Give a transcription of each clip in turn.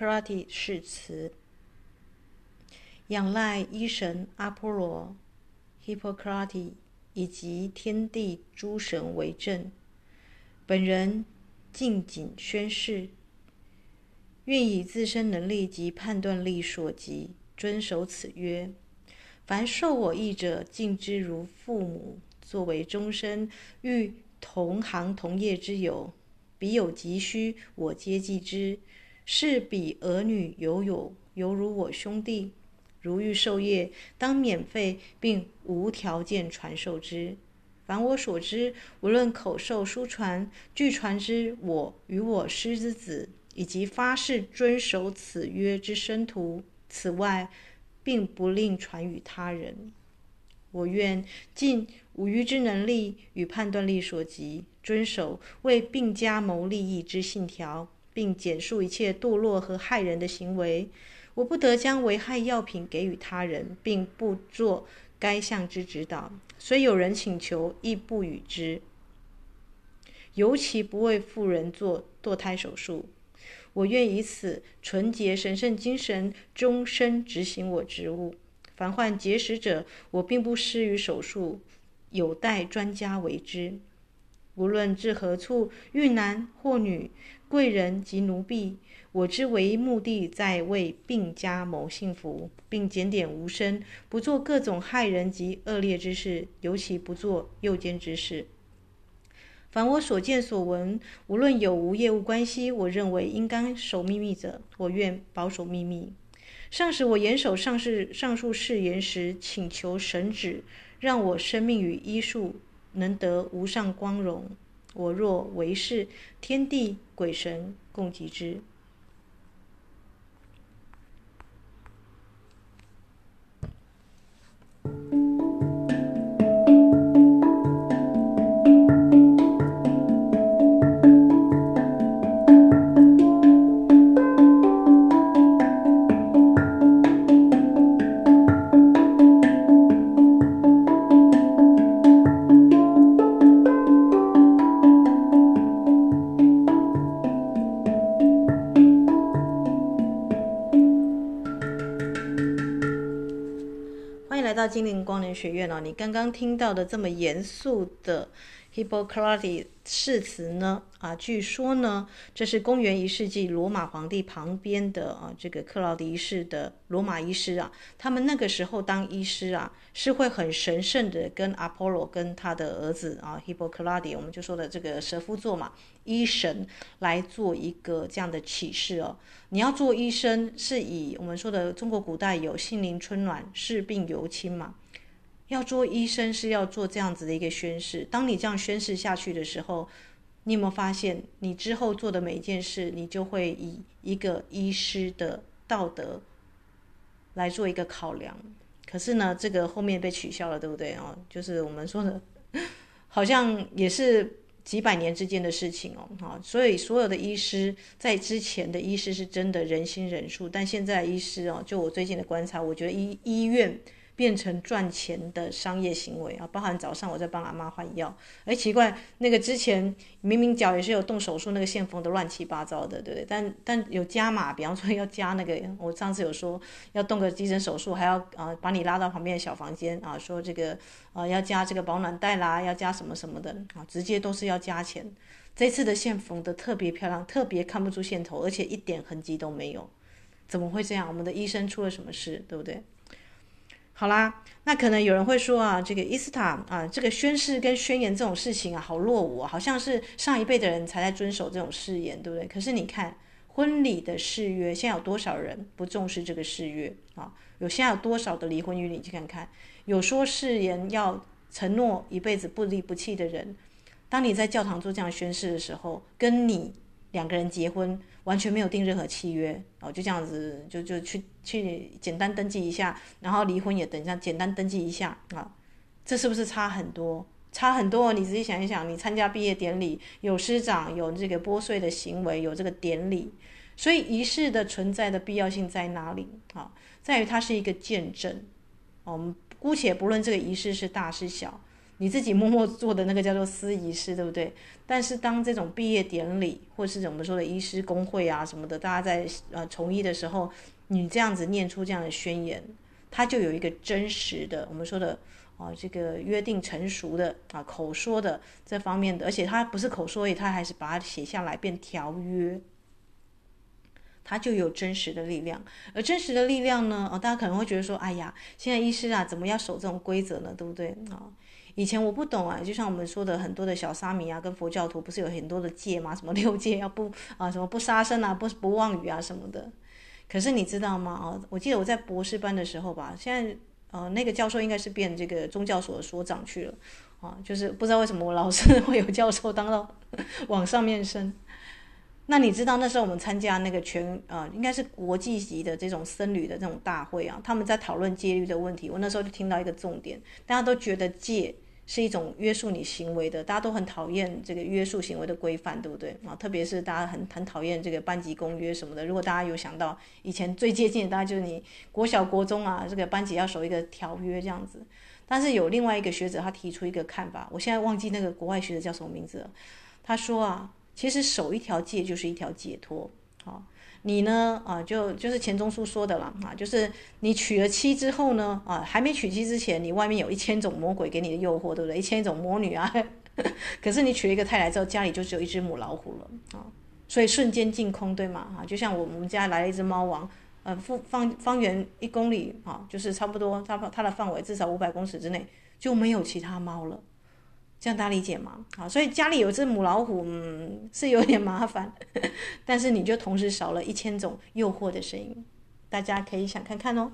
Hippocrates 誓词，仰赖医神阿波罗、Hippocrates 以及天地诸神为证，本人敬谨宣誓，愿以自身能力及判断力所及，遵守此约。凡受我意者，敬之如父母，作为终身欲同行同业之友。彼有急需，我皆济之；是彼儿女犹有，犹如我兄弟。如欲授业，当免费并无条件传授之。凡我所知，无论口授、书传、俱传之，我与我师之子，以及发誓遵守此约之生徒，此外，并不另传与他人。我愿尽五余之能力与判断力所及。遵守为并家谋利益之信条，并简述一切堕落和害人的行为。我不得将危害药品给予他人，并不做该项之指导。虽有人请求，亦不与之。尤其不为妇人做堕胎手术。我愿以此纯洁神圣精神，终身执行我职务。凡患结石者，我并不施予手术，有待专家为之。无论至何处，遇男或女，贵人及奴婢，我之唯一目的在为病家谋幸福，并检点无身，不做各种害人及恶劣之事，尤其不做诱奸之事。凡我所见所闻，无论有无业务关系，我认为应当守秘密者，我愿保守秘密。上使我严守上述上述誓言时，请求神旨，让我生命与医术。能得无上光荣，我若为是，天地鬼神共击之。灵光联学院哦，你刚刚听到的这么严肃的 Hippocrates 誓词呢？啊，据说呢，这是公元一世纪罗马皇帝旁边的啊，这个克劳狄一世的罗马医师啊，他们那个时候当医师啊，是会很神圣的跟阿波罗跟他的儿子啊，Hippocrates，我们就说的这个蛇夫座嘛，医神来做一个这样的启示哦。你要做医生，是以我们说的中国古代有杏林春暖，视病由亲嘛。要做医生是要做这样子的一个宣誓。当你这样宣誓下去的时候，你有没有发现，你之后做的每一件事，你就会以一个医师的道德来做一个考量？可是呢，这个后面被取消了，对不对哦？就是我们说的，好像也是几百年之间的事情哦。哈，所以所有的医师在之前的医师是真的仁心仁术，但现在医师哦，就我最近的观察，我觉得医医院。变成赚钱的商业行为啊，包含早上我在帮阿妈换药，哎，奇怪，那个之前明明脚也是有动手术，那个线缝的乱七八糟的，对不对？但但有加码，比方说要加那个，我上次有说要动个急诊手术，还要啊把你拉到旁边的小房间啊，说这个啊要加这个保暖袋啦，要加什么什么的啊，直接都是要加钱。这次的线缝的特别漂亮，特别看不出线头，而且一点痕迹都没有，怎么会这样？我们的医生出了什么事，对不对？好啦，那可能有人会说啊，这个伊斯塔啊，这个宣誓跟宣言这种事情啊，好落伍啊，好像是上一辈的人才在遵守这种誓言，对不对？可是你看婚礼的誓约，现在有多少人不重视这个誓约啊？有现在有多少的离婚率？你去看看，有说誓言要承诺一辈子不离不弃的人，当你在教堂做这样宣誓的时候，跟你两个人结婚。完全没有订任何契约哦，就这样子就就去去简单登记一下，然后离婚也等一下简单登记一下啊，这是不是差很多？差很多，你仔细想一想，你参加毕业典礼，有师长，有这个拨穗的行为，有这个典礼，所以仪式的存在的必要性在哪里啊？在于它是一个见证。我们姑且不论这个仪式是大是小，你自己默默做的那个叫做司仪式，对不对？但是当这种毕业典礼，或是我们说的医师公会啊什么的，大家在呃从医的时候，你这样子念出这样的宣言，它就有一个真实的，我们说的啊这个约定成熟的啊口说的这方面的，而且它不是口说，也它还是把它写下来变条约。它就有真实的力量，而真实的力量呢？哦，大家可能会觉得说，哎呀，现在医师啊，怎么要守这种规则呢？对不对啊？以前我不懂啊，就像我们说的很多的小沙弥啊，跟佛教徒不是有很多的戒嘛？什么六戒要不啊，什么不杀生啊，不不妄语啊什么的。可是你知道吗？哦，我记得我在博士班的时候吧，现在呃那个教授应该是变这个宗教所的所长去了啊，就是不知道为什么我老是 会有教授当到 往上面升。那你知道那时候我们参加那个全呃，应该是国际级的这种僧侣的这种大会啊，他们在讨论戒律的问题。我那时候就听到一个重点，大家都觉得戒是一种约束你行为的，大家都很讨厌这个约束行为的规范，对不对啊？特别是大家很很讨厌这个班级公约什么的。如果大家有想到以前最接近，大家就是你国小国中啊，这个班级要守一个条约这样子。但是有另外一个学者他提出一个看法，我现在忘记那个国外学者叫什么名字了。他说啊。其实守一条戒就是一条解脱，好，你呢啊就就是钱钟书说的了啊，就是你娶了妻之后呢啊，还没娶妻之前，你外面有一千种魔鬼给你的诱惑，对不对？一千种魔女啊，可是你娶了一个太太之后，家里就只有一只母老虎了啊，所以瞬间净空，对吗？啊，就像我们家来了一只猫王，呃，方方方圆一公里啊，就是差不多它它的范围至少五百公尺之内就没有其他猫了。这样大家理解吗？啊，所以家里有只母老虎，嗯，是有点麻烦，但是你就同时少了一千种诱惑的声音，大家可以想看看哦。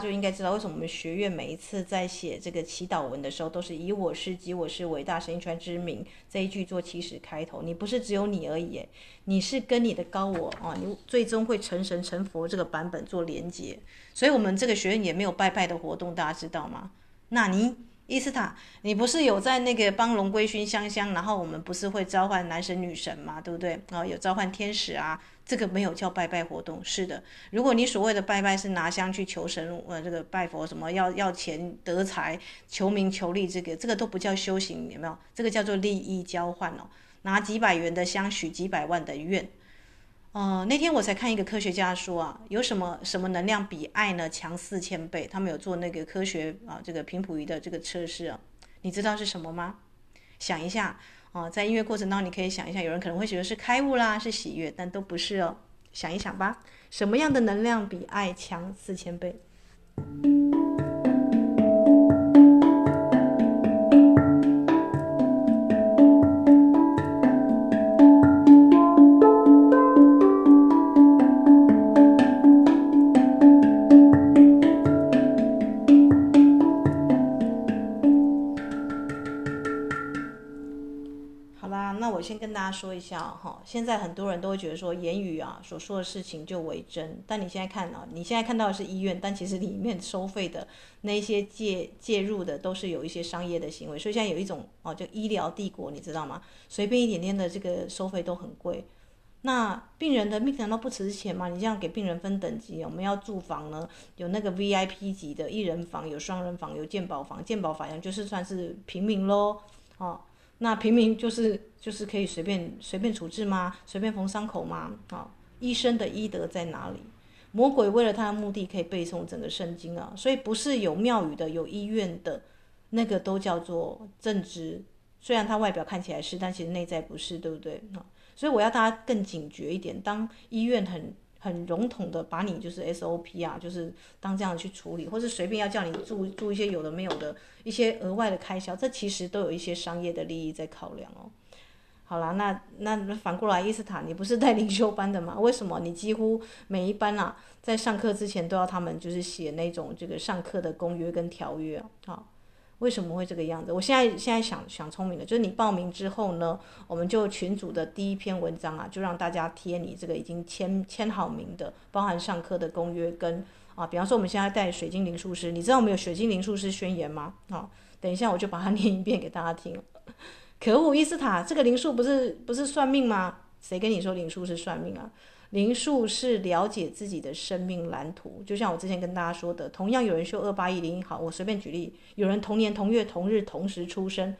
就应该知道为什么我们学院每一次在写这个祈祷文的时候，都是以我是及我是伟大神传之名这一句做起始开头。你不是只有你而已，你是跟你的高我啊，你最终会成神成佛这个版本做连接。所以，我们这个学院也没有拜拜的活动，大家知道吗？那你？伊斯塔，你不是有在那个帮龙龟熏香香，然后我们不是会召唤男神女神嘛，对不对？啊，有召唤天使啊，这个没有叫拜拜活动。是的，如果你所谓的拜拜是拿香去求神，呃，这个拜佛什么要要钱得财、求名求利，这个这个都不叫修行，有没有？这个叫做利益交换哦，拿几百元的香许几百万的愿。呃，那天我才看一个科学家说啊，有什么什么能量比爱呢强四千倍？他们有做那个科学啊，这个频谱仪的这个测试啊，你知道是什么吗？想一下啊，在音乐过程当中，你可以想一下，有人可能会觉得是开悟啦，是喜悦，但都不是哦。想一想吧，什么样的能量比爱强四千倍？我先跟大家说一下哈，现在很多人都会觉得说言语啊所说的事情就为真，但你现在看啊，你现在看到的是医院，但其实里面收费的那些介介入的都是有一些商业的行为，所以现在有一种哦，就医疗帝国，你知道吗？随便一点点的这个收费都很贵。那病人的命难道不值钱吗？你这样给病人分等级，我们要住房呢，有那个 VIP 级的一人房，有双人房，有健保房，健保房就是算是平民喽，哦。那平民就是就是可以随便随便处置吗？随便缝伤口吗？啊，医生的医德在哪里？魔鬼为了他的目的可以背诵整个圣经啊，所以不是有庙宇的、有医院的，那个都叫做正直。虽然他外表看起来是，但其实内在不是，对不对？啊，所以我要大家更警觉一点。当医院很很笼统的把你就是 SOP 啊，就是当这样去处理，或是随便要叫你注注一些有的没有的一些额外的开销，这其实都有一些商业的利益在考量哦。好啦，那那反过来，伊斯塔，你不是带领修班的吗？为什么你几乎每一班啊，在上课之前都要他们就是写那种这个上课的公约跟条约啊？好，为什么会这个样子？我现在现在想想聪明的，就是你报名之后呢，我们就群组的第一篇文章啊，就让大家贴你这个已经签签好名的，包含上课的公约跟啊，比方说我们现在带水晶灵术师，你知道我们有水晶灵术师宣言吗？好，等一下我就把它 念一遍给大家听。可恶，伊斯塔，这个灵术不是不是算命吗？谁跟你说灵术是算命啊？灵数是了解自己的生命蓝图。就像我之前跟大家说的，同样有人修二八一零一，好，我随便举例，有人同年同月同日同时出生，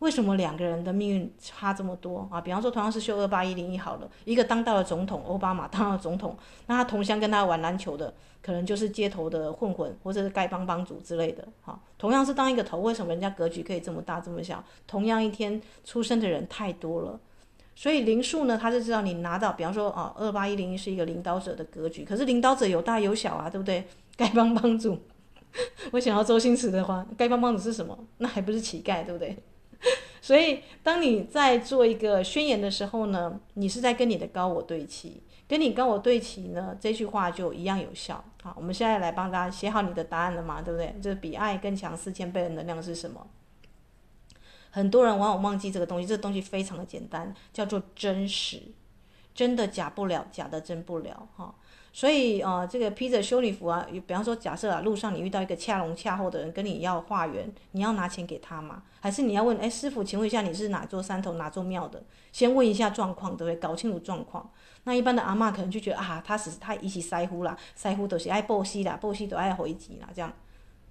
为什么两个人的命运差这么多啊？比方说，同样是秀二八一零一，好了，一个当到了总统，奥巴马当了总统，那他同乡跟他玩篮球的。可能就是街头的混混，或者是丐帮帮主之类的，哈。同样是当一个头，为什么人家格局可以这么大这么小？同样一天出生的人太多了，所以灵数呢，他就知道你拿到，比方说啊，二八一零一是一个领导者的格局，可是领导者有大有小啊，对不对？丐帮帮主，我想要周星驰的话，丐帮帮主是什么？那还不是乞丐，对不对？所以当你在做一个宣言的时候呢，你是在跟你的高我对齐。跟你跟我对齐呢，这句话就一样有效。好，我们现在来帮大家写好你的答案了嘛，对不对？就是比爱更强四千倍的能量是什么？很多人往往忘记这个东西，这个东西非常的简单，叫做真实，真的假不了，假的真不了，哈。所以，呃，这个披着修女服啊，比方说，假设啊，路上你遇到一个恰龙恰后的人跟你要化缘，你要拿钱给他吗？还是你要问，哎，师傅，请问一下，你是哪座山头哪座庙的？先问一下状况，对不对？搞清楚状况。那一般的阿嬷可能就觉得啊，他是他一起塞呼啦，塞呼都是爱报喜啦，报喜都爱回击啦，这样，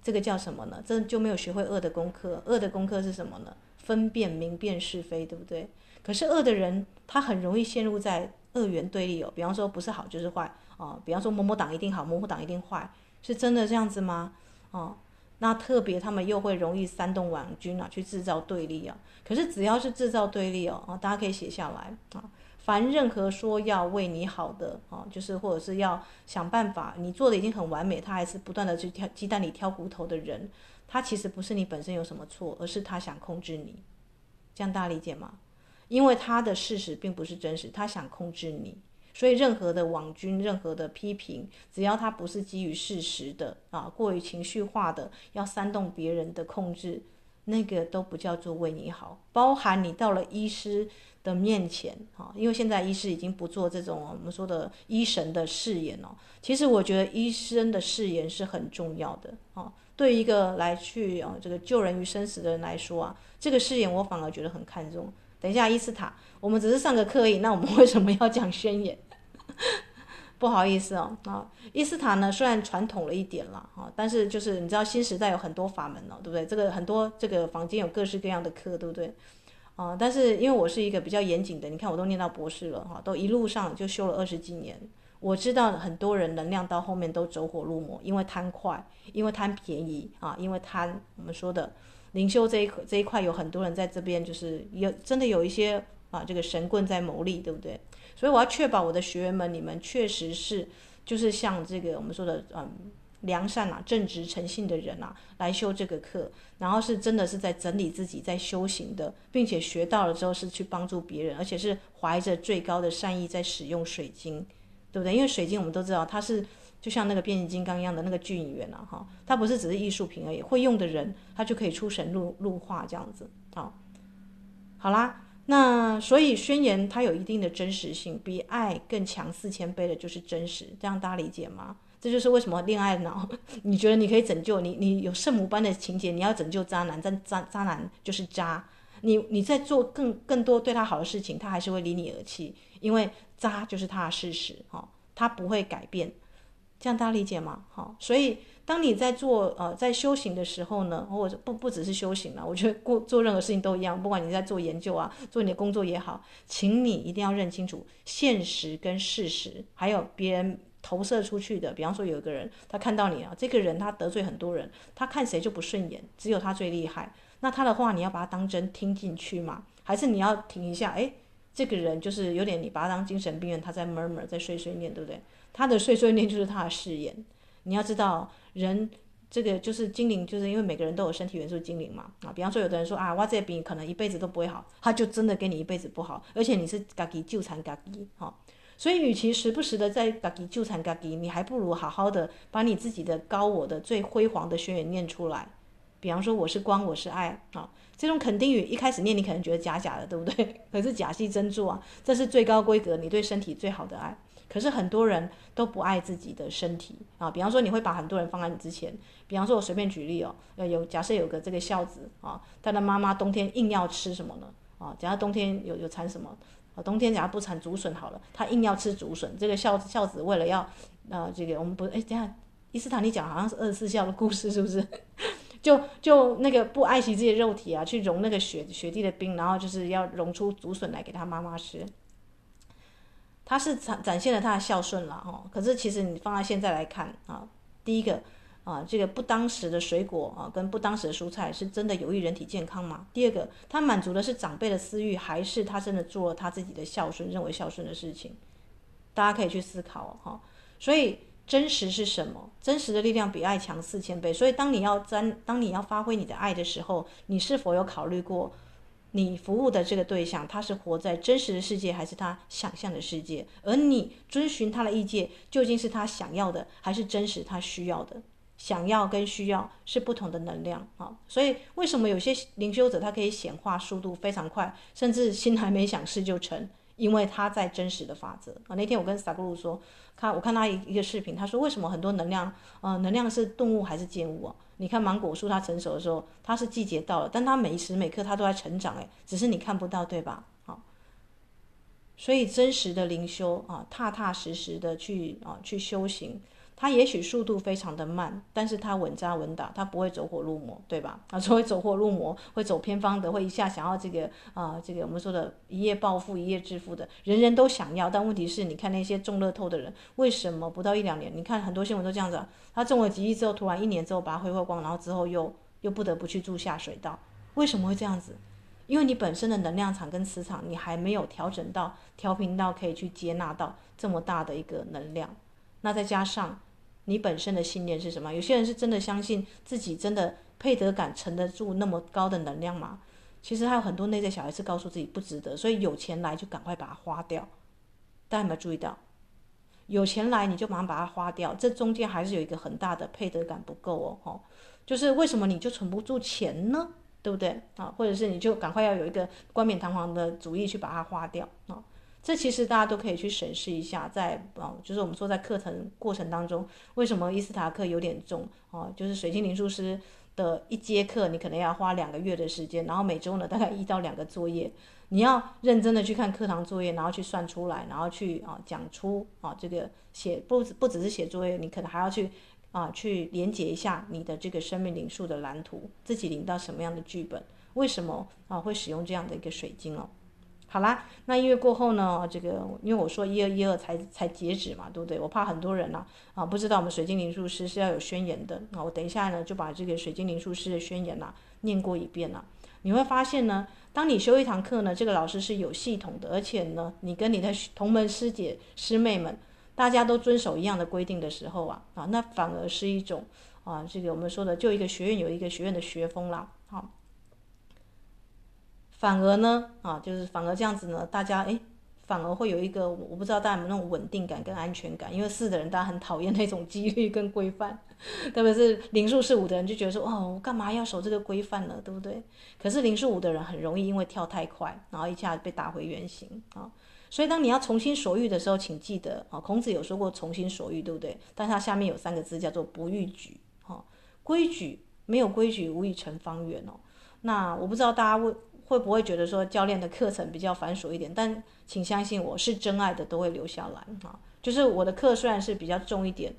这个叫什么呢？这就没有学会恶的功课。恶的功课是什么呢？分辨明辨是非，对不对？可是恶的人，他很容易陷入在二元对立哦。比方说，不是好就是坏。哦，比方说某某党一定好，某某党一定坏，是真的这样子吗？哦，那特别他们又会容易煽动网军啊，去制造对立啊。可是只要是制造对立哦，哦，大家可以写下来啊。凡任何说要为你好的啊，就是或者是要想办法，你做的已经很完美，他还是不断的去挑鸡蛋里挑骨头的人，他其实不是你本身有什么错，而是他想控制你。这样大家理解吗？因为他的事实并不是真实，他想控制你。所以，任何的网军、任何的批评，只要他不是基于事实的啊，过于情绪化的，要煽动别人的控制，那个都不叫做为你好。包含你到了医师的面前，哈，因为现在医师已经不做这种我们说的医神的誓言了。其实，我觉得医生的誓言是很重要的啊。对一个来去啊这个救人于生死的人来说啊，这个誓言我反而觉得很看重。等一下，伊斯塔，我们只是上个课而已，那我们 为什么要讲宣言？不好意思哦，啊，伊斯塔呢，虽然传统了一点了，哈，但是就是你知道新时代有很多法门了，对不对？这个很多这个房间有各式各样的课，对不对？啊，但是因为我是一个比较严谨的，你看我都念到博士了，哈，都一路上就修了二十几年，我知道很多人能量到后面都走火入魔，因为贪快，因为贪便宜啊，因为贪我们说的灵修这一这一块有很多人在这边就是有真的有一些啊这个神棍在牟利，对不对？所以我要确保我的学员们，你们确实是就是像这个我们说的，嗯，良善啊、正直诚信的人啊，来修这个课，然后是真的是在整理自己、在修行的，并且学到了之后是去帮助别人，而且是怀着最高的善意在使用水晶，对不对？因为水晶我们都知道它是就像那个变形金刚一样的那个巨影员啊，哈，它不是只是艺术品而已，会用的人他就可以出神入入化这样子，好，好啦。那所以宣言它有一定的真实性，比爱更强四千倍的就是真实，这样大家理解吗？这就是为什么恋爱脑，你觉得你可以拯救你，你有圣母般的情节，你要拯救渣男，但渣渣男就是渣，你你在做更更多对他好的事情，他还是会离你而去，因为渣就是他的事实，哈，他不会改变，这样大家理解吗？好，所以。当你在做呃在修行的时候呢，或者不不只是修行了，我觉得过做任何事情都一样，不管你在做研究啊，做你的工作也好，请你一定要认清楚现实跟事实，还有别人投射出去的。比方说有一个人，他看到你啊，这个人他得罪很多人，他看谁就不顺眼，只有他最厉害。那他的话你要把他当真听进去吗？还是你要停一下？诶，这个人就是有点你把他当精神病人，他在 murmur 在碎碎念，对不对？他的碎碎念就是他的誓言。你要知道。人这个就是精灵，就是因为每个人都有身体元素精灵嘛啊。比方说，有的人说啊，我这病可能一辈子都不会好，他就真的给你一辈子不好，而且你是嘎叽纠缠嘎叽哈。所以，与其时不时的在嘎叽纠缠嘎叽，你还不如好好的把你自己的高我的最辉煌的宣言念出来。比方说，我是光，我是爱啊，这种肯定语一开始念，你可能觉得假假的，对不对？可是假戏真做啊，这是最高规格，你对身体最好的爱。可是很多人都不爱自己的身体啊，比方说你会把很多人放在你之前，比方说我随便举例哦，有假设有个这个孝子啊，他的妈妈冬天硬要吃什么呢？啊，假如冬天有有产什么？啊，冬天假如不产竹笋好了，他硬要吃竹笋，这个孝孝子为了要，呃，这个我们不，哎，等下伊斯坦你讲好像是二十四孝的故事是不是？就就那个不爱惜自己的肉体啊，去融那个雪雪地的冰，然后就是要融出竹笋来给他妈妈吃。他是展展现了他的孝顺了哦，可是其实你放在现在来看啊，第一个啊，这个不当时的水果啊，跟不当时的蔬菜是真的有益人体健康吗？第二个，他满足的是长辈的私欲，还是他真的做了他自己的孝顺，认为孝顺的事情？大家可以去思考哈。所以真实是什么？真实的力量比爱强四千倍。所以当你要沾，当你要发挥你的爱的时候，你是否有考虑过？你服务的这个对象，他是活在真实的世界，还是他想象的世界？而你遵循他的意见，究竟是他想要的，还是真实他需要的？想要跟需要是不同的能量啊！所以为什么有些灵修者他可以显化速度非常快，甚至心还没想事就成？因为他在真实的法则啊！那天我跟萨古鲁说，看我看他一一个视频，他说为什么很多能量，呃，能量是动物还是建物啊？你看芒果树，它成熟的时候，它是季节到了，但它每时每刻它都在成长，诶，只是你看不到，对吧？好，所以真实的灵修啊，踏踏实实的去啊去修行。他也许速度非常的慢，但是他稳扎稳打，他不会走火入魔，对吧？啊，所谓走火入魔，会走偏方的，会一下想要这个啊、这个我们说的一夜暴富、一夜致富的，人人都想要，但问题是，你看那些中乐透的人，为什么不到一两年？你看很多新闻都这样子，他中了几亿之后，突然一年之后把它挥霍光，然后之后又又不得不去住下水道，为什么会这样子？因为你本身的能量场跟磁场，你还没有调整到调频到可以去接纳到这么大的一个能量，那再加上。你本身的信念是什么？有些人是真的相信自己真的配得感沉得住那么高的能量吗？其实还有很多内在小孩是告诉自己不值得，所以有钱来就赶快把它花掉。大家有没有注意到？有钱来你就马上把它花掉，这中间还是有一个很大的配得感不够哦，吼，就是为什么你就存不住钱呢？对不对啊？或者是你就赶快要有一个冠冕堂皇的主意去把它花掉啊？这其实大家都可以去审视一下，在啊，就是我们说在课程过程当中，为什么伊斯塔克有点重啊？就是水晶灵术师的一节课，你可能要花两个月的时间，然后每周呢大概一到两个作业，你要认真的去看课堂作业，然后去算出来，然后去啊讲出啊这个写不不只是写作业，你可能还要去啊去连接一下你的这个生命灵数的蓝图，自己领到什么样的剧本，为什么啊会使用这样的一个水晶哦？好啦，那一月过后呢？这个因为我说一二一二才才截止嘛，对不对？我怕很多人呢啊，不知道我们水晶灵术师是要有宣言的啊。我等一下呢就把这个水晶灵术师的宣言呐、念过一遍了。你会发现呢，当你修一堂课呢，这个老师是有系统的，而且呢，你跟你的同门师姐师妹们大家都遵守一样的规定的时候啊啊，那反而是一种啊，这个我们说的就一个学院有一个学院的学风啦，好、反而呢，啊，就是反而这样子呢，大家诶，反而会有一个我不知道大家有没有那种稳定感跟安全感，因为四的人大家很讨厌那种纪律跟规范，特别是零数四五的人就觉得说，哦，我干嘛要守这个规范呢，对不对？可是零数五的人很容易因为跳太快，然后一下被打回原形啊。所以当你要从心所欲的时候，请记得啊，孔子有说过从心所欲，对不对？但他下面有三个字叫做不逾矩，哈，规矩没有规矩，无以成方圆哦。那我不知道大家为。会不会觉得说教练的课程比较繁琐一点？但请相信我是真爱的都会留下来啊！就是我的课虽然是比较重一点，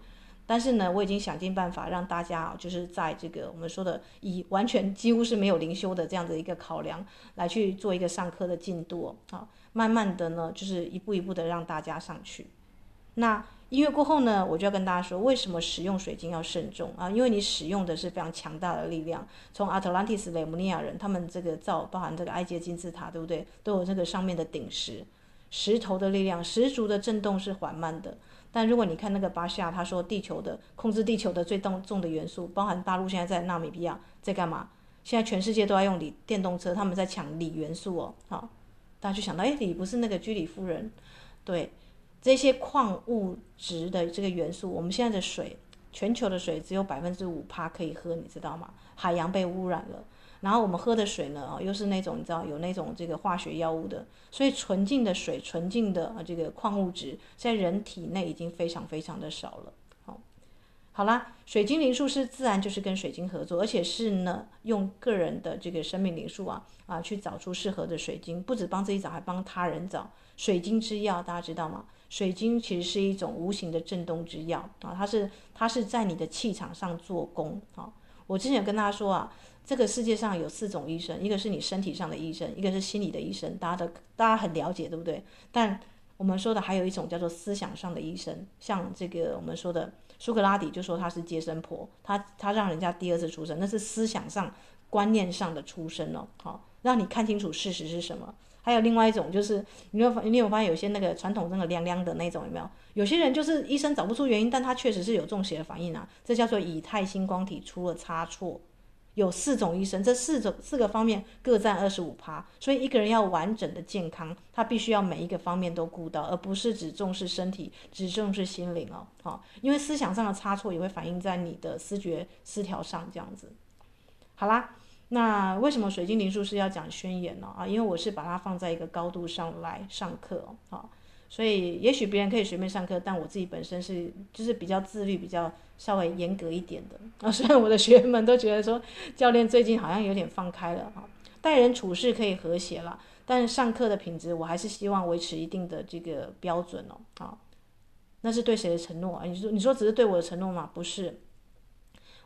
但是呢，我已经想尽办法让大家啊，就是在这个我们说的以完全几乎是没有灵修的这样的一个考量来去做一个上课的进度啊，慢慢的呢，就是一步一步的让大家上去。那。一月过后呢，我就要跟大家说，为什么使用水晶要慎重啊？因为你使用的是非常强大的力量。从阿特兰蒂斯雷姆尼亚人，他们这个造，包含这个埃及金字塔，对不对？都有这个上面的顶石，石头的力量，十足的震动是缓慢的，但如果你看那个巴夏，他说地球的控制地球的最重重的元素，包含大陆现在在纳米比亚在干嘛？现在全世界都在用锂电动车，他们在抢锂元素哦。好，大家就想到，哎，锂不是那个居里夫人？对，这些矿物质的这个元素，我们现在的水，全球的水只有百分之五趴可以喝，你知道吗？海洋被污染了。然后我们喝的水呢，啊，又是那种你知道有那种这个化学药物的，所以纯净的水、纯净的这个矿物质在人体内已经非常非常的少了。好，好啦，水晶灵数师自然就是跟水晶合作，而且是呢用个人的这个生命灵数啊啊去找出适合的水晶，不止帮自己找，还帮他人找。水晶之药大家知道吗？水晶其实是一种无形的震动之药啊，它是它是在你的气场上做工啊。我之前跟大家说啊。这个世界上有四种医生，一个是你身体上的医生，一个是心理的医生，大家的大家很了解，对不对？但我们说的还有一种叫做思想上的医生，像这个我们说的苏格拉底就说他是接生婆，他他让人家第二次出生，那是思想上观念上的出生哦，好，让你看清楚事实是什么。还有另外一种就是，你有你有发现有些那个传统那个凉凉的那种有没有？有些人就是医生找不出原因，但他确实是有中邪的反应啊，这叫做以太星光体出了差错。有四种医生，这四种四个方面各占二十五趴，所以一个人要完整的健康，他必须要每一个方面都顾到，而不是只重视身体，只重视心灵哦。好，因为思想上的差错也会反映在你的思觉失调上，这样子。好啦，那为什么水晶灵术是要讲宣言呢？啊，因为我是把它放在一个高度上来上课哦。好，所以也许别人可以随便上课，但我自己本身是就是比较自律，比较。稍微严格一点的啊，虽然我的学员们都觉得说，教练最近好像有点放开了哈，待人处事可以和谐了，但上课的品质我还是希望维持一定的这个标准哦，啊，那是对谁的承诺啊？你说你说只是对我的承诺吗？不是，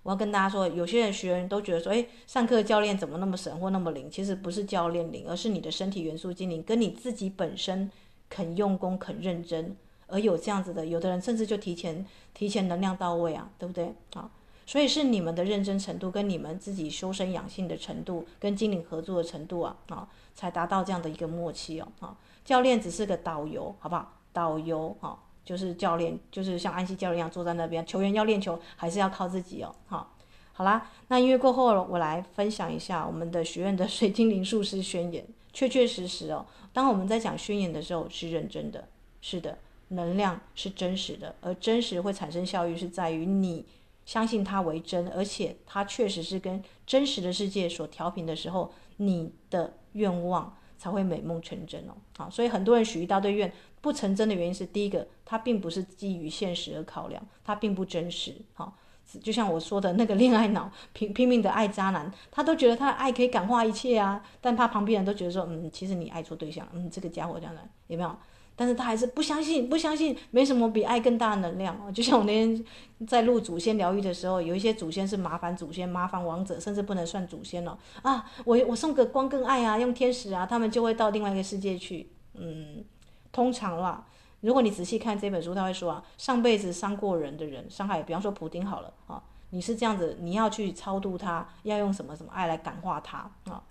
我要跟大家说，有些人学员都觉得说，诶，上课教练怎么那么神或那么灵？其实不是教练灵，而是你的身体元素精灵跟你自己本身肯用功、肯认真。而有这样子的，有的人甚至就提前提前能量到位啊，对不对啊？所以是你们的认真程度，跟你们自己修身养性的程度，跟精灵合作的程度啊啊，才达到这样的一个默契哦啊。教练只是个导游，好不好？导游啊，就是教练，就是像安西教练一样坐在那边，球员要练球还是要靠自己哦。好，好啦，那音乐过后，我来分享一下我们的学院的水晶灵术师宣言，确确实实哦。当我们在讲宣言的时候，是认真的，是的。能量是真实的，而真实会产生效益，是在于你相信它为真，而且它确实是跟真实的世界所调频的时候，你的愿望才会美梦成真哦。好，所以很多人许一大堆愿不成真的原因是，第一个，它并不是基于现实而考量，它并不真实。好，就像我说的那个恋爱脑拼拼命的爱渣男，他都觉得他的爱可以感化一切啊，但他旁边人都觉得说，嗯，其实你爱错对象，嗯，这个家伙这样的有没有？但是他还是不相信，不相信没什么比爱更大的能量。就像我那天在录祖先疗愈的时候，有一些祖先是麻烦祖先、麻烦王者，甚至不能算祖先了啊！我我送个光跟爱啊，用天使啊，他们就会到另外一个世界去。嗯，通常啦，如果你仔细看这本书，他会说啊，上辈子伤过人的人，伤害，比方说普丁好了啊，你是这样子，你要去超度他，要用什么什么爱来感化他啊？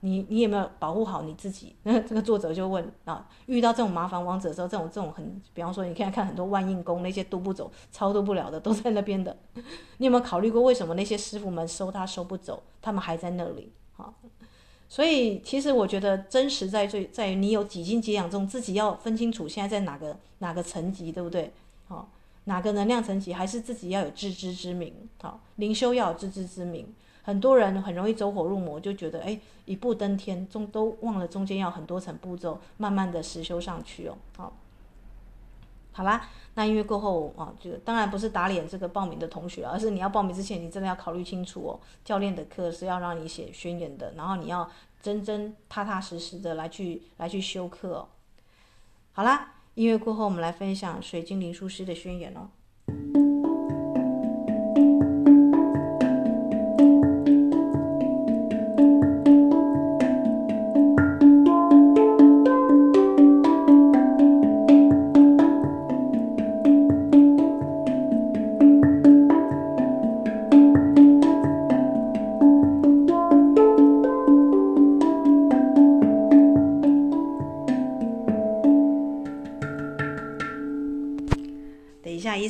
你你有没有保护好你自己？那 这个作者就问啊，遇到这种麻烦王者的时候，这种这种很，比方说你看看很多万应宫那些渡不走、超度不了的，都在那边的。你有没有考虑过为什么那些师傅们收他收不走，他们还在那里？好，所以其实我觉得真实在最在于你有几斤几两重，自己要分清楚现在在哪个哪个层级，对不对？好，哪个能量层级，还是自己要有自知之明。好，灵修要有自知之明。很多人很容易走火入魔，就觉得哎，一步登天，中都忘了中间要很多层步骤，慢慢的实修上去哦。好，好啦，那音乐过后啊，就当然不是打脸这个报名的同学，而是你要报名之前，你真的要考虑清楚哦。教练的课是要让你写宣言的，然后你要真真踏踏实实的来去来去修课哦。好啦，音乐过后，我们来分享水晶灵术师的宣言哦。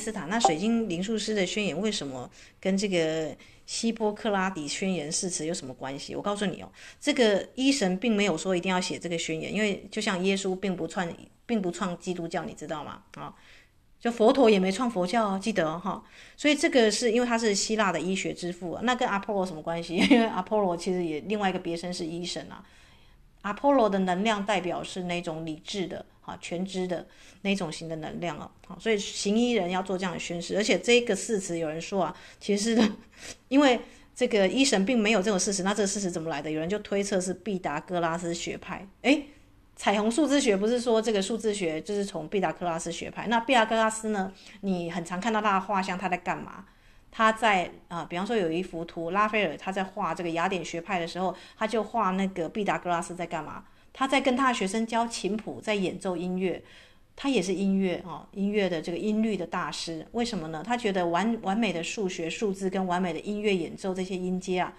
斯塔，那水晶灵术师的宣言为什么跟这个希波克拉底宣言誓词有什么关系？我告诉你哦，这个医神并没有说一定要写这个宣言，因为就像耶稣并不创，并不创基督教，你知道吗？啊，就佛陀也没创佛教哦，记得哈、所以这个是因为他是希腊的医学之父，那跟阿波罗什么关系？因为阿波罗其实也另外一个别称是医神啊。阿波罗的能量代表是那种理智的。啊，全知的那种型的能量啊，好，所以行医人要做这样的宣誓，而且这个誓词有人说啊，其实因为这个医神并没有这种事实，那这个事实怎么来的？有人就推测是毕达哥拉斯学派。诶，彩虹数字学不是说这个数字学就是从毕达哥拉斯学派？那毕达哥拉斯呢？你很常看到他的画像，他在干嘛？他在啊，比方说有一幅图，拉斐尔他在画这个雅典学派的时候，他就画那个毕达哥拉斯在干嘛？他在跟他的学生教琴谱，在演奏音乐，他也是音乐啊，音乐的这个音律的大师。为什么呢？他觉得完完美的数学数字跟完美的音乐演奏这些音阶啊，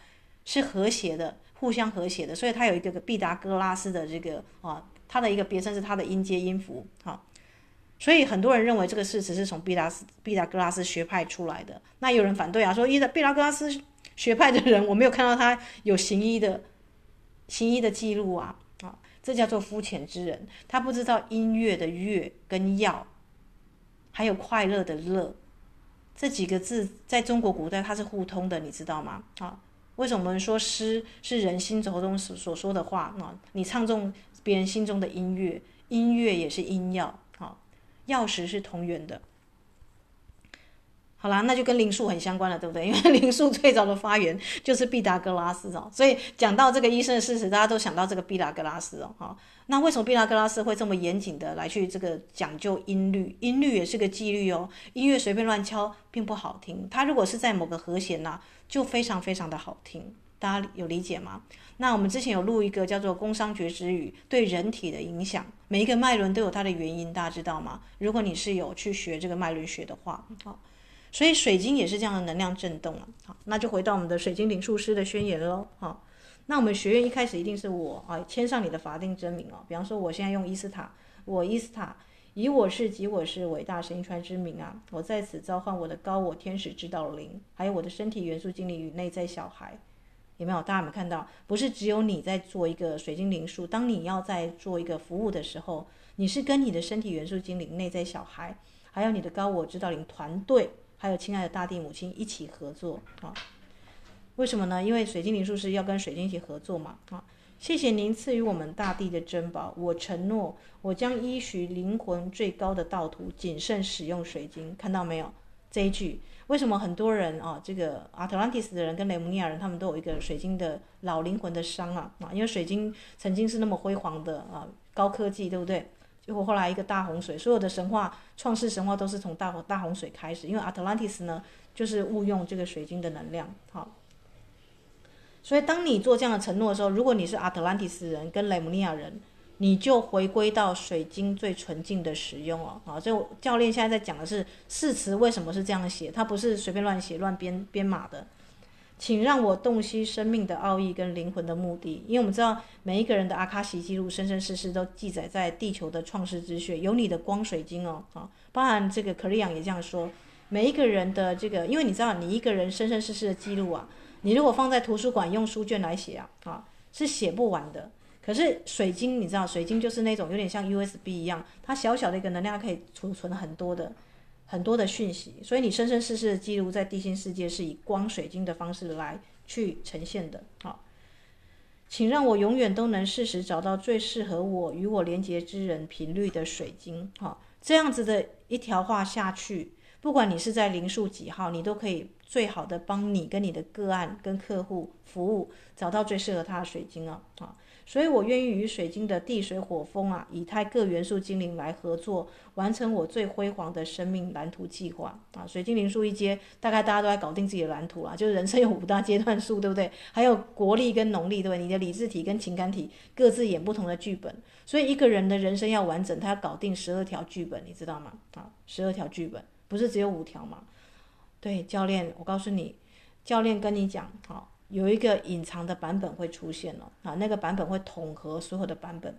是和谐的，互相和谐的。所以他有一个个毕达哥拉斯的这个啊，他的一个别称是他的音阶音符。哈，所以很多人认为这个事实是从毕达斯毕达哥拉斯学派出来的。那有人反对啊，说毕达哥拉斯学派的人，我没有看到他有行医的行医的记录啊。啊这叫做肤浅之人，他不知道音乐的乐跟药，还有快乐的乐，这几个字在中国古代它是互通的，你知道吗？啊，为什么我们说诗是人心头中所所说的话啊？你唱中别人心中的音乐，音乐也是音药，啊，药食是同源的。好啦，那就跟灵数很相关了，对不对？因为灵数最早的发源就是毕达哥拉斯哦，所以讲到这个医生的事实，大家都想到这个毕达哥拉斯哦。哈，那为什么毕达哥拉斯会这么严谨的来去这个讲究音律？音律也是个纪律哦，音乐随便乱敲并不好听，它如果是在某个和弦呐，就非常非常的好听。大家有理解吗？那我们之前有录一个叫做《工商觉之语》对人体的影响，每一个脉轮都有它的原因，大家知道吗？如果你是有去学这个脉轮学的话，好。所以水晶也是这样的能量震动啊，好，那就回到我们的水晶灵术师的宣言喽，好，那我们学院一开始一定是我啊签上你的法定真名哦，比方说我现在用伊斯塔，我伊斯塔以我是及我是伟大神传之名啊，我在此召唤我的高我天使指导灵，还有我的身体元素精灵与内在小孩，有没有？大家有没有看到？不是只有你在做一个水晶灵术，当你要在做一个服务的时候，你是跟你的身体元素精灵、内在小孩，还有你的高我指导灵团队。还有亲爱的大地母亲一起合作啊？为什么呢？因为水晶灵术是要跟水晶一起合作嘛啊！谢谢您赐予我们大地的珍宝，我承诺我将依循灵魂最高的道途，谨慎使用水晶。看到没有这一句？为什么很多人啊，这个阿特兰蒂斯的人跟雷姆尼亚人，他们都有一个水晶的老灵魂的伤啊啊！因为水晶曾经是那么辉煌的啊，高科技，对不对？结果后来一个大洪水，所有的神话、创世神话都是从大大洪水开始。因为阿特兰蒂斯呢，就是误用这个水晶的能量，好。所以当你做这样的承诺的时候，如果你是阿特兰蒂斯人跟雷姆尼亚人，你就回归到水晶最纯净的使用哦。啊，所以教练现在在讲的是誓词为什么是这样写，他不是随便乱写、乱编编码的。请让我洞悉生命的奥义跟灵魂的目的，因为我们知道每一个人的阿卡西记录生生世世都记载在地球的创世之血，有你的光水晶哦，啊，包含这个克里昂也这样说，每一个人的这个，因为你知道你一个人生生世世的记录啊，你如果放在图书馆用书卷来写啊，啊，是写不完的。可是水晶，你知道水晶就是那种有点像 USB 一样，它小小的一个能量可以储存很多的。很多的讯息，所以你生生世世的记录在地心世界是以光水晶的方式来去呈现的。好，请让我永远都能适时找到最适合我与我连接之人频率的水晶。好，这样子的一条话下去，不管你是在零数几号，你都可以最好的帮你跟你的个案跟客户服务，找到最适合他的水晶啊。好。所以，我愿意与水晶的地水火风啊，以太各元素精灵来合作，完成我最辉煌的生命蓝图计划啊！水晶灵数一阶，大概大家都在搞定自己的蓝图啦，就是人生有五大阶段数，对不对？还有国力跟农历，对不对？你的理智体跟情感体各自演不同的剧本，所以一个人的人生要完整，他要搞定十二条剧本，你知道吗？啊，十二条剧本不是只有五条吗？对，教练，我告诉你，教练跟你讲，好。有一个隐藏的版本会出现了啊，那个版本会统合所有的版本。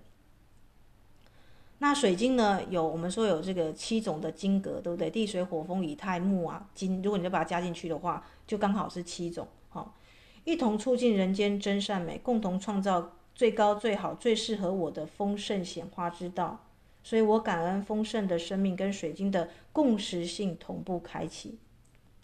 那水晶呢？有我们说有这个七种的晶格，对不对？地水火风以太木啊金，如果你就把它加进去的话，就刚好是七种。好、一同促进人间真善美，共同创造最高最好最适合我的丰盛显化之道。所以我感恩丰盛的生命跟水晶的共识性同步开启。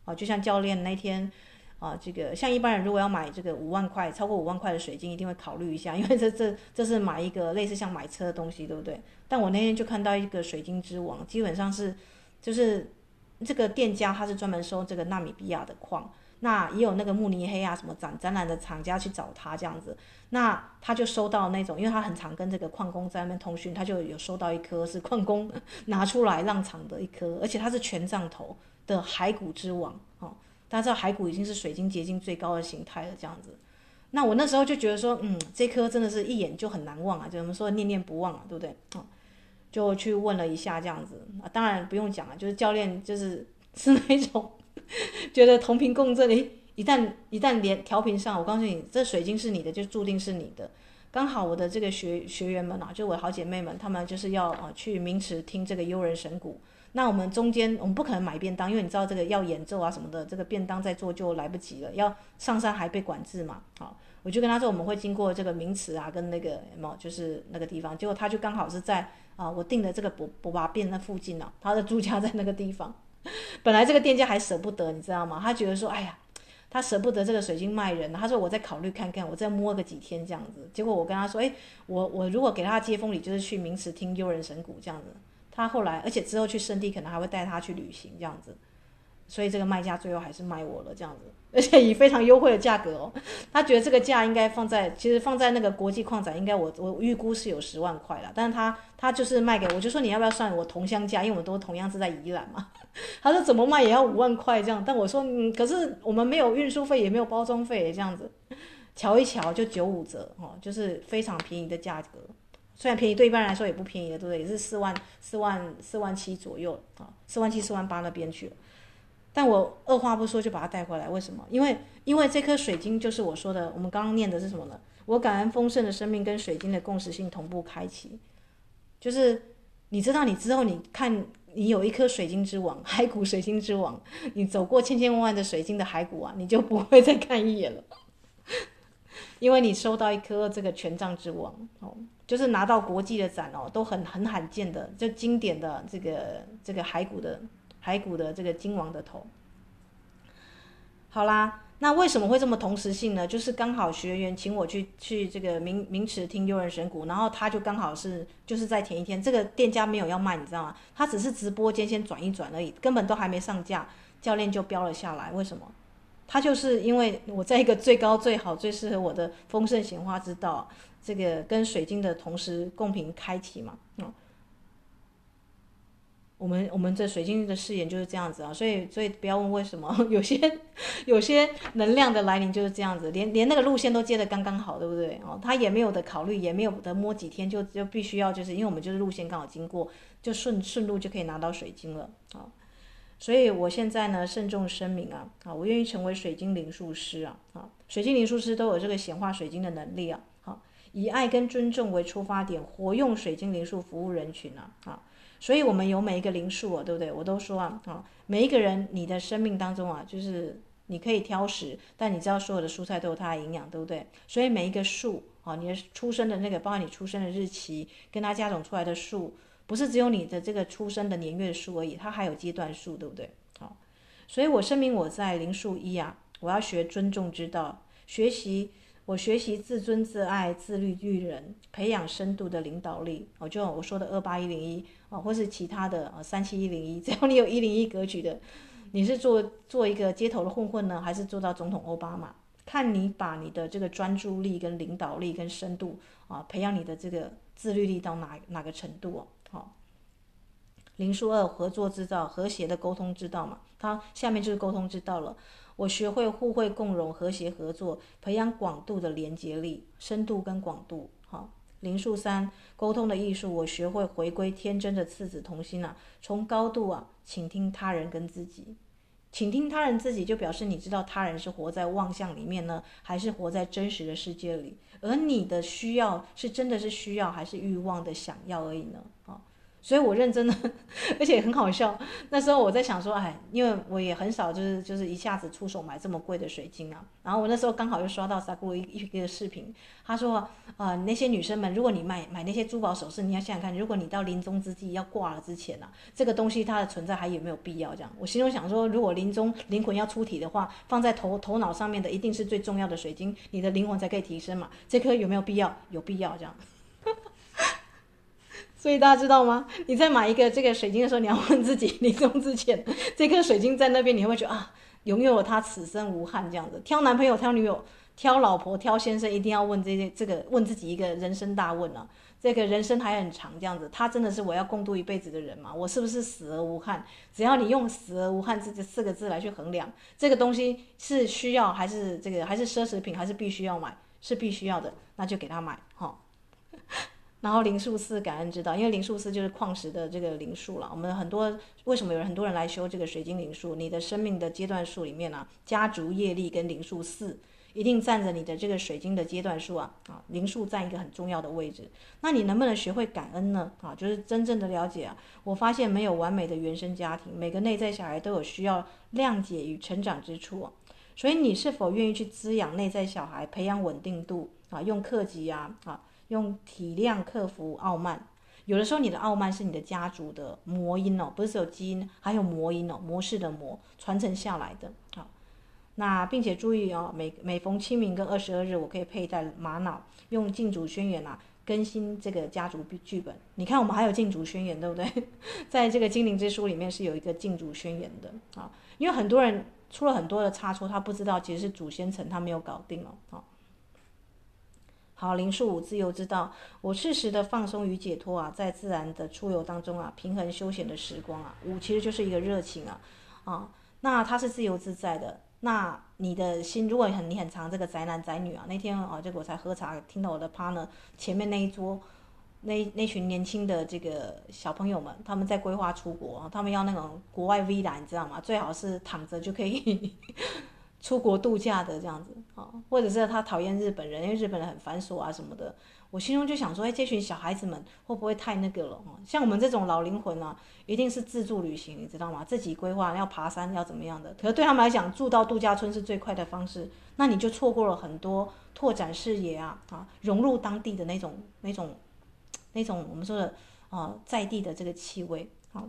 啊、哦，就像教练那天。啊，这个像一般人如果要买这个五万块，超过五万块的水晶，一定会考虑一下，因为这这这是买一个类似像买车的东西，对不对？但我那天就看到一个水晶之王，基本上是就是这个店家他是专门收这个纳米比亚的矿，那也有那个慕尼黑啊什么展展览的厂家去找他这样子，那他就收到那种，因为他很常跟这个矿工在那边通讯，他就有收到一颗是矿工 拿出来让厂的一颗，而且它是权杖头的骸骨之王，哦。大家知道骸骨已经是水晶结晶最高的形态了，这样子。那我那时候就觉得说，嗯，这颗真的是一眼就很难忘啊，就我们说念念不忘啊，对不对？嗯，就去问了一下这样子啊，当然不用讲了，就是教练就是 是那种 觉得同频共振，一旦一旦连调频上，我告诉你，这水晶是你的，就注定是你的。刚好我的这个学学员们啊，就我好姐妹们，她们就是要啊去明池听这个悠人神鼓。那我们中间，我们不可能买便当，因为你知道这个要演奏啊什么的，这个便当再做就来不及了。要上山还被管制嘛，好，我就跟他说我们会经过这个名池啊，跟那个什么，就是那个地方。结果他就刚好是在啊，我订的这个博博巴便那附近呢、他的住家在那个地方。本来这个店家还舍不得，你知道吗？他觉得说，哎呀，他舍不得这个水晶卖人，他说我再考虑看看，我再摸个几天这样子。结果我跟他说，哎，我我如果给他接风礼，就是去名池听悠人神鼓这样子。他后来，而且之后去圣地可能还会带他去旅行这样子，所以这个卖家最后还是卖我了这样子，而且以非常优惠的价格哦。他觉得这个价应该放在，其实放在那个国际矿展应该我我预估是有十万块了，但是他他就是卖给我，就说你要不要算我同乡价，因为我们都同样是在宜兰嘛。他说怎么卖也要五万块这样，但我说嗯，可是我们没有运输费也没有包装费这样子，瞧一瞧就九五折哦，就是非常便宜的价格。虽然便宜，对一般人来说也不便宜的，对不对？也是四万、四万、四万七左右啊，四万七、四万八那边去了。但我二话不说就把它带回来，为什么？因为因为这颗水晶就是我说的，我们刚刚念的是什么呢？我感恩丰盛的生命跟水晶的共识性同步开启，就是你知道，你之后你看，你有一颗水晶之王，骸骨水晶之王，你走过千千万万的水晶的骸骨啊，你就不会再看一眼了，因为你收到一颗这个权杖之王哦。就是拿到国际的展哦，都很很罕见的，就经典的这个这个骸骨的骸骨的这个金王的头。好啦，那为什么会这么同时性呢？就是刚好学员请我去去这个明明池听悠人神鼓，然后他就刚好是就是在前一天，这个店家没有要卖，你知道吗？他只是直播间先转一转而已，根本都还没上架，教练就标了下来。为什么？他就是因为我在一个最高最好最适合我的丰盛显化之道。这个跟水晶的同时共频开启嘛，嗯，我们我们这水晶的誓言就是这样子啊，所以所以不要问为什么，有些有些能量的来临就是这样子，连连那个路线都接的刚刚好，对不对？哦，他也没有的考虑，也没有的摸几天，就就必须要就是因为我们就是路线刚好经过，就顺顺路就可以拿到水晶了啊，所以我现在呢慎重声明啊啊，我愿意成为水晶灵术师啊啊，水晶灵术师都有这个显化水晶的能力啊。好以爱跟尊重为出发点，活用水晶灵术服务人群啊啊！所以，我们有每一个灵术啊，对不对？我都说啊啊，每一个人，你的生命当中啊，就是你可以挑食，但你知道所有的蔬菜都有它的营养，对不对？所以每一个数啊，你的出生的那个，包括你出生的日期，跟它加种出来的数，不是只有你的这个出生的年月数而已，它还有阶段数，对不对？好，所以我声明我在零数一啊，我要学尊重之道，学习。我学习自尊自爱、自律育人，培养深度的领导力。哦，就我说的二八一零一啊，或是其他的啊三七一零一，只要你有一零一格局的，你是做做一个街头的混混呢，还是做到总统奥巴马？看你把你的这个专注力、跟领导力、跟深度啊，培养你的这个自律力到哪哪个程度哦？好，零数二合作制造，和谐的沟通之道嘛，它下面就是沟通之道了。我学会互惠共荣、和谐合作，培养广度的连接力、深度跟广度。好，零数三沟通的艺术，我学会回归天真的赤子童心啊，从高度啊倾听他人跟自己，倾听他人自己就表示你知道他人是活在妄想里面呢，还是活在真实的世界里，而你的需要是真的是需要还是欲望的想要而已呢？啊，所以我认真的，而且很好笑。那时候我在想说，哎，因为我也很少就是就是一下子出手买这么贵的水晶啊。然后我那时候刚好又刷到撒古一一个视频，他说，呃，那些女生们，如果你买买那些珠宝首饰，你要想想看，如果你到临终之际要挂了之前啊，这个东西它的存在还有没有必要？这样，我心中想说，如果临终灵魂要出体的话，放在头头脑上面的一定是最重要的水晶，你的灵魂才可以提升嘛。这颗有没有必要？有必要这样。所以大家知道吗？你在买一个这个水晶的时候，你要问自己，临终之前，这颗水晶在那边，你会不会觉得啊，拥有它此生无憾这样子？挑男朋友、挑女友、挑老婆、挑先生，一定要问这些这个，问自己一个人生大问啊。这个人生还很长，这样子，他真的是我要共度一辈子的人吗？我是不是死而无憾？只要你用“死而无憾”这这四个字来去衡量，这个东西是需要还是这个还是奢侈品，还是必须要买？是必须要的，那就给他买哈。然后灵数四感恩之道，因为灵数四就是矿石的这个灵数了。我们很多为什么有很多人来修这个水晶灵数？你的生命的阶段数里面呢、啊，家族业力跟灵数四一定占着你的这个水晶的阶段数啊啊，灵数占一个很重要的位置。那你能不能学会感恩呢？啊，就是真正的了解啊。我发现没有完美的原生家庭，每个内在小孩都有需要谅解与成长之处、所以你是否愿意去滋养内在小孩，培养稳定度啊？用克己啊啊！用体谅克服傲慢，有的时候你的傲慢是你的家族的魔音哦，不是有基因，还有魔音哦，模式的魔传承下来的。好，那并且注意哦，每每逢清明跟二十二日，我可以佩戴玛瑙，用净土宣言啊，更新这个家族剧本。你看我们还有净土宣言，对不对？在这个精灵之书里面是有一个净土宣言的啊，因为很多人出了很多的差错，他不知道其实是祖先层他没有搞定了啊。好，零数五自由之道，我适时的放松与解脱啊，在自然的出游当中啊，平衡休闲的时光啊。五其实就是一个热情啊，啊，那它是自由自在的。那你的心，如果很你很常这个宅男宅女啊，那天啊，这个我才喝茶，听到我的 partner 前面那一桌，那那群年轻的这个小朋友们，他们在规划出国，他们要那种国外 villa，你知道吗？最好是躺着就可以。出国度假的这样子啊，或者是他讨厌日本人，因为日本人很繁琐啊什么的。我心中就想说，哎，这群小孩子们会不会太那个了？像我们这种老灵魂啊，一定是自助旅行，你知道吗？自己规划要爬山要怎么样的。可是对他们来讲，住到度假村是最快的方式，那你就错过了很多拓展视野啊啊，融入当地的那种那种那种我们说的啊在地的这个气味啊。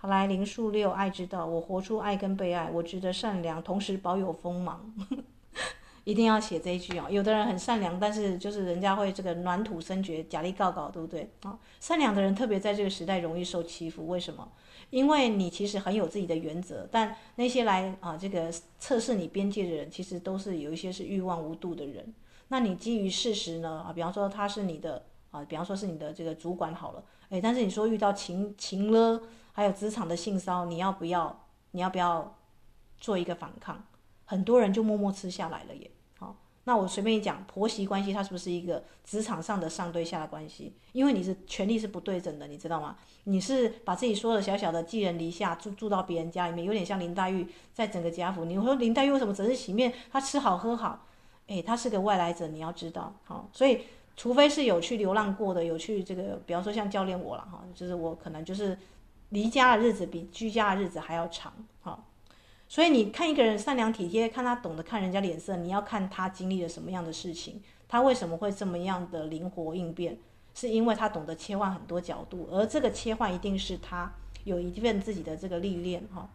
好来，零数六爱之道，我活出爱跟被爱，我值得善良，同时保有锋芒，一定要写这一句啊！有的人很善良，但是就是人家会这个暖土深掘，假力告告，对不对啊？善良的人特别在这个时代容易受欺负，为什么？因为你其实很有自己的原则，但那些来啊这个测试你边界的人，其实都是有一些是欲望无度的人。那你基于事实呢啊，比方说他是你的啊，比方说是你的这个主管好了，诶，但是你说遇到情情了。还有职场的性骚，你要不要？你要不要做一个反抗？很多人就默默吃下来了耶。好，那我随便一讲，婆媳关系它是不是一个职场上的上对下的关系？因为你是权力是不对等的，你知道吗？你是把自己说的小小的寄人篱下，住住到别人家里面，有点像林黛玉在整个贾府。你说林黛玉为什么只是洗面？她吃好喝好，诶，她是个外来者，你要知道。好，所以除非是有去流浪过的，有去这个，比方说像教练我了哈，就是我可能就是。离家的日子比居家的日子还要长，哈，所以你看一个人善良体贴，看他懂得看人家脸色，你要看他经历了什么样的事情，他为什么会这么样的灵活应变，是因为他懂得切换很多角度，而这个切换一定是他有一份自己的这个历练，哈。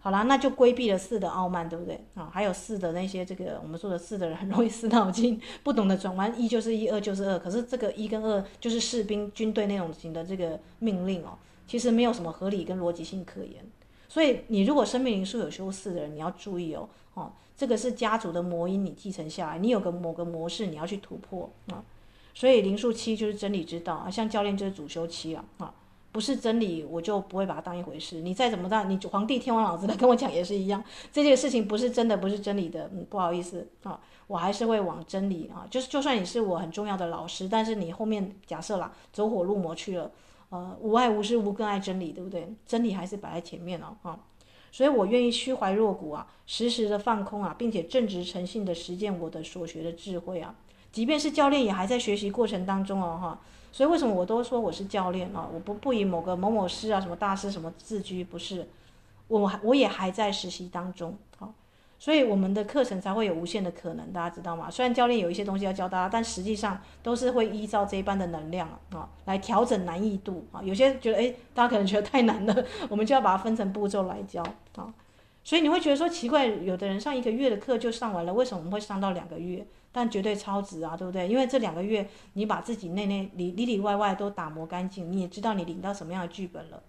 好啦，那就规避了四的傲慢，对不对啊？还有四的那些这个我们说的四的人很容易死脑筋，不懂得转弯，一就是一，二就是二，可是这个一跟二就是士兵军队那种型的这个命令哦。其实没有什么合理跟逻辑性可言，所以你如果生命灵数有修四的人，你要注意哦，哦，这个是家族的魔音，你继承下来，你有个某个模式，你要去突破啊。所以灵数七就是真理之道啊，像教练就是主修七啊，啊，不是真理我就不会把它当一回事。你再怎么当，你皇帝天王老子来跟我讲也是一样，这件事情不是真的，不是真理的，嗯，不好意思啊，我还是会往真理啊，就是就算你是我很重要的老师，但是你后面假设啦，走火入魔去了。呃，无爱无师，无更爱真理，对不对？真理还是摆在前面了啊，所以我愿意虚怀若谷啊，时时的放空啊，并且正直诚信的实践我的所学的智慧啊，即便是教练也还在学习过程当中哦哈。所以为什么我都说我是教练啊？我不不以某个某某师啊什么大师什么自居，不是，我我也还在实习当中。所以我们的课程才会有无限的可能，大家知道吗？虽然教练有一些东西要教大家，但实际上都是会依照这一班的能量啊来调整难易度啊。有些觉得诶，大家可能觉得太难了，我们就要把它分成步骤来教啊。所以你会觉得说奇怪，有的人上一个月的课就上完了，为什么我们会上到两个月？但绝对超值啊，对不对？因为这两个月你把自己内内里里里外外都打磨干净，你也知道你领到什么样的剧本了。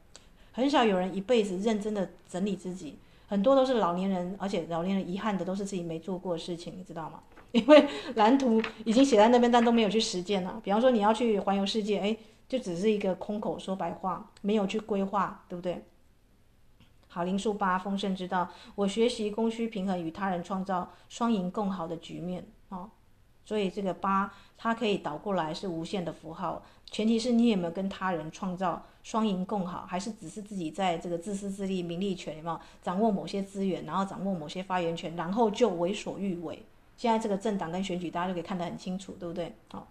很少有人一辈子认真的整理自己，很多都是老年人，而且老年人遗憾的都是自己没做过的事情，你知道吗？因为 蓝图已经写在那边，但都没有去实践了。比方说你要去环游世界，哎，就只是一个空口说白话，没有去规划，对不对？好，灵数八丰盛之道，我学习供需平衡与他人创造双赢共好的局面。哦，所以这个八它可以倒过来是无限的符号，前提是你有没有跟他人创造双赢共好，还是只是自己在这个自私自利、名利权有没有掌握某些资源，然后掌握某些发言权，然后就为所欲为。现在这个政党跟选举，大家就可以看得很清楚，对不对？好，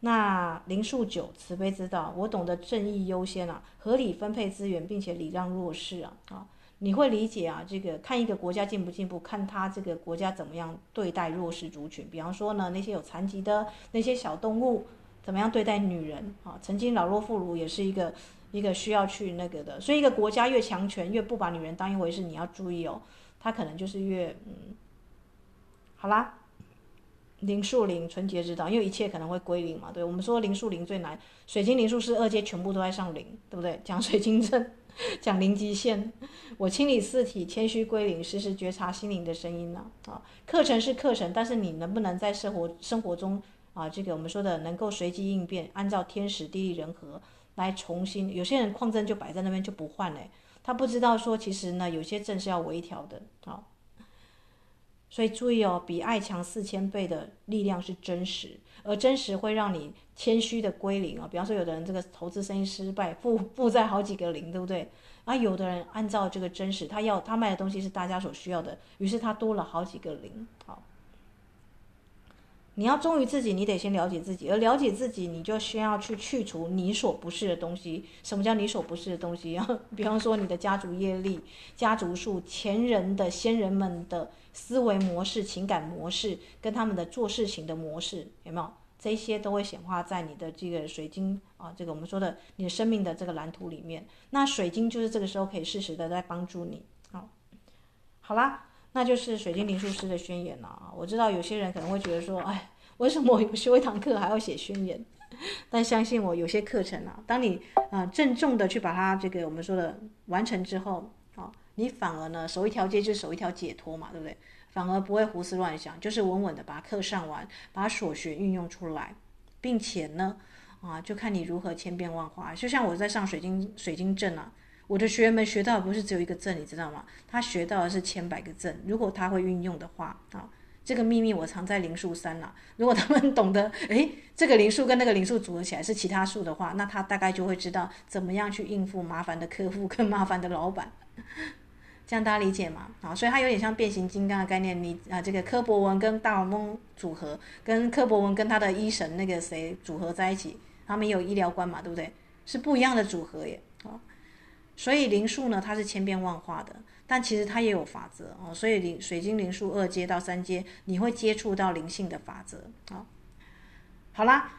那灵数九慈悲之道，我懂得正义优先啊，合理分配资源，并且礼让弱势啊，啊。你会理解啊，这个看一个国家进不进步，看他这个国家怎么样对待弱势族群。比方说呢，那些有残疾的那些小动物，怎么样对待女人啊？曾经老弱妇孺也是一个一个需要去那个的。所以一个国家越强权，越不把女人当一回事，你要注意哦，他可能就是越嗯，好啦，灵数零纯洁之道，因为一切可能会归零嘛。对，我们说灵数零最难，水晶零数是二阶全部都在上零，对不对？讲水晶阵。讲零极限，我清理四体，谦虚归零，时时觉察心灵的声音呢。啊，课程是课程，但是你能不能在生活生活中啊，这个我们说的能够随机应变，按照天时地利人和来重新。有些人矿阵就摆在那边就不换嘞，他不知道说其实呢，有些阵是要微调的。啊，所以注意哦，比爱强四千倍的力量是真实，而真实会让你。谦虚的归零啊，比方说有的人这个投资生意失败，负负债好几个零，对不对？啊，有的人按照这个真实，他要他卖的东西是大家所需要的，于是他多了好几个零。好，你要忠于自己，你得先了解自己，而了解自己，你就需要去去除你所不是的东西。什么叫你所不是的东西？比方说你的家族业力、家族树、前人的先人们的思维模式、情感模式，跟他们的做事情的模式，有没有？这些都会显化在你的这个水晶啊，这个我们说的你的生命的这个蓝图里面。那水晶就是这个时候可以适时的在帮助你。好，好啦，那就是水晶灵术师的宣言了啊。我知道有些人可能会觉得说，哎，为什么我修一堂课还要写宣言？但相信我，有些课程啊，当你啊郑重的去把它这个我们说的完成之后，你反而呢守一条街就守一条解脱嘛，对不对？反而不会胡思乱想，就是稳稳的把课上完，把所学运用出来，并且呢，啊，就看你如何千变万化。就像我在上水晶水晶阵啊，我的学员们学到的不是只有一个阵，你知道吗？他学到的是千百个阵。如果他会运用的话，啊，这个秘密我藏在灵数三了。如果他们 懂得，诶，这个灵数跟那个灵数组合起来是其他数的话，那他大概就会知道怎么样去应付麻烦的客户跟麻烦的老板。这样大家理解吗？啊，所以它有点像变形金刚的概念。你啊，这个柯博文跟大黄蜂组合，跟柯博文跟他的医神那个谁组合在一起，他们有医疗官嘛，对不对？是不一样的组合耶。啊，所以灵数呢，它是千变万化的，但其实它也有法则哦。所以灵水晶灵数二阶到三阶，你会接触到灵性的法则。啊，好啦。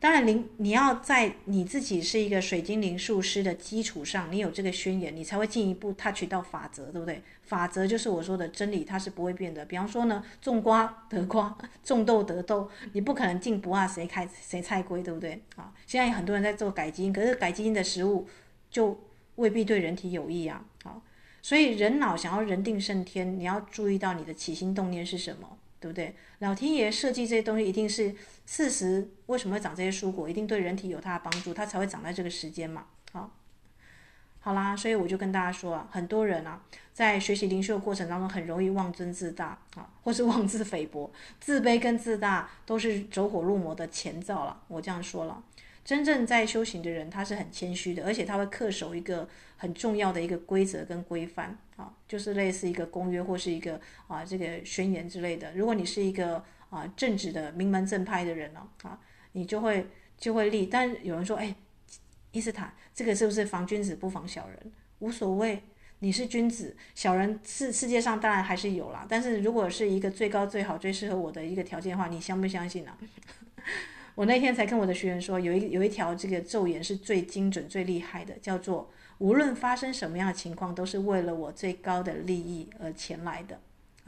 当然，灵你要在你自己是一个水晶灵术师的基础上，你有这个宣言，你才会进一步 touch 到法则，对不对？法则就是我说的真理，它是不会变的。比方说呢，种瓜得瓜，种豆得豆，你不可能进不二谁开谁菜龟，对不对？啊，现在有很多人在做改基因，可是改基因的食物就未必对人体有益啊。好，所以人脑想要人定胜天，你要注意到你的起心动念是什么。对不对？老天爷设计这些东西，一定是事实。为什么会长这些蔬果？一定对人体有它的帮助，它才会长在这个时间嘛。好，好啦，所以我就跟大家说啊，很多人啊，在学习灵修的过程当中，很容易妄尊自大啊，或是妄自菲薄，自卑跟自大都是走火入魔的前兆了。我这样说了。真正在修行的人，他是很谦虚的，而且他会恪守一个很重要的一个规则跟规范啊，就是类似一个公约或是一个啊这个宣言之类的。如果你是一个啊正直的名门正派的人呢啊，你就会就会立。但有人说，哎，伊斯坦这个是不是防君子不防小人？无所谓，你是君子，小人世世界上当然还是有啦。但是如果是一个最高最好最适合我的一个条件的话，你相不相信呢、我那天才跟我的学员说，有一有一条这个咒言是最精准最厉害的，叫做无论发生什么样的情况，都是为了我最高的利益而前来的。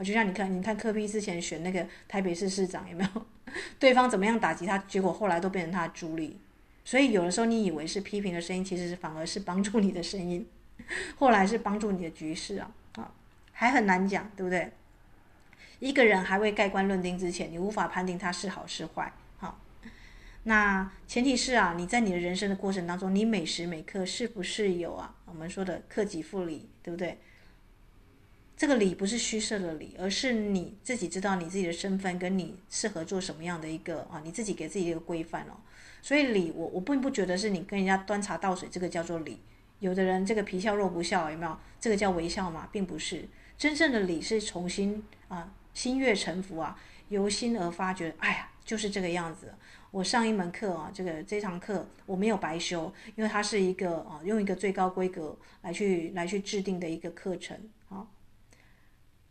就像你看，你看柯 P 之前选那个台北市市长有没有？对方怎么样打击他，结果后来都变成他的助力。所以有的时候你以为是批评的声音，其实是反而是帮助你的声音，后来是帮助你的局势啊啊，还很难讲，对不对？一个人还未盖棺论定之前，你无法判定他是好是坏。那前提是啊，你在你的人生的过程当中，你每时每刻是不是有啊？我们说的克己复礼，对不对？这个礼不是虚设的礼，而是你自己知道你自己的身份，跟你适合做什么样的一个啊，你自己给自己一个规范哦。所以礼，我我并不觉得是你跟人家端茶倒水，这个叫做礼。有的人这个皮笑肉不笑，有没有？这个叫微笑嘛，并不是。真正的礼是重新啊，心悦诚服啊，由心而发，觉哎呀，就是这个样子。我上一门课啊，这个这堂课我没有白修，因为它是一个啊，用一个最高规格来去来去制定的一个课程。好，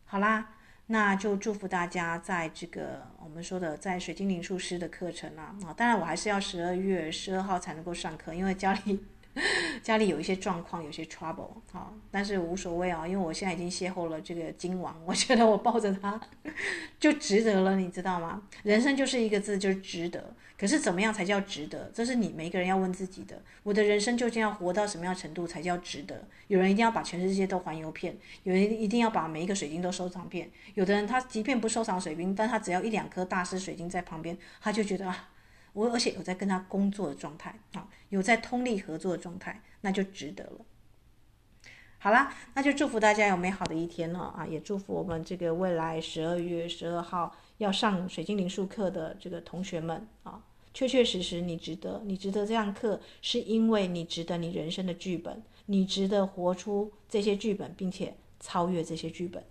好啦，那就祝福大家在这个我们说的在水晶灵术师的课程啊，啊，当然我还是要十二月十二号才能够上课，因为家里。家里有一些状况，有些 trouble，好，但是无所谓啊，因为我现在已经邂逅了这个金王，我觉得我抱着他 就值得了，你知道吗？人生就是一个字，就是值得。可是怎么样才叫值得？这是你每一个人要问自己的。我的人生究竟要活到什么样程度才叫值得？有人一定要把全世界都环游遍，有人一定要把每一个水晶都收藏遍，有的人他即便不收藏水晶，但他只要一两颗大师水晶在旁边，他就觉得啊。我而且有在跟他工作的状态啊，有在通力合作的状态，那就值得了。好啦，那就祝福大家有美好的一天了啊！也祝福我们这个未来十二月十二号要上水晶灵数课的这个同学们啊，确确实实你值得，你值得这样课，是因为你值得你人生的剧本，你值得活出这些剧本，并且超越这些剧本。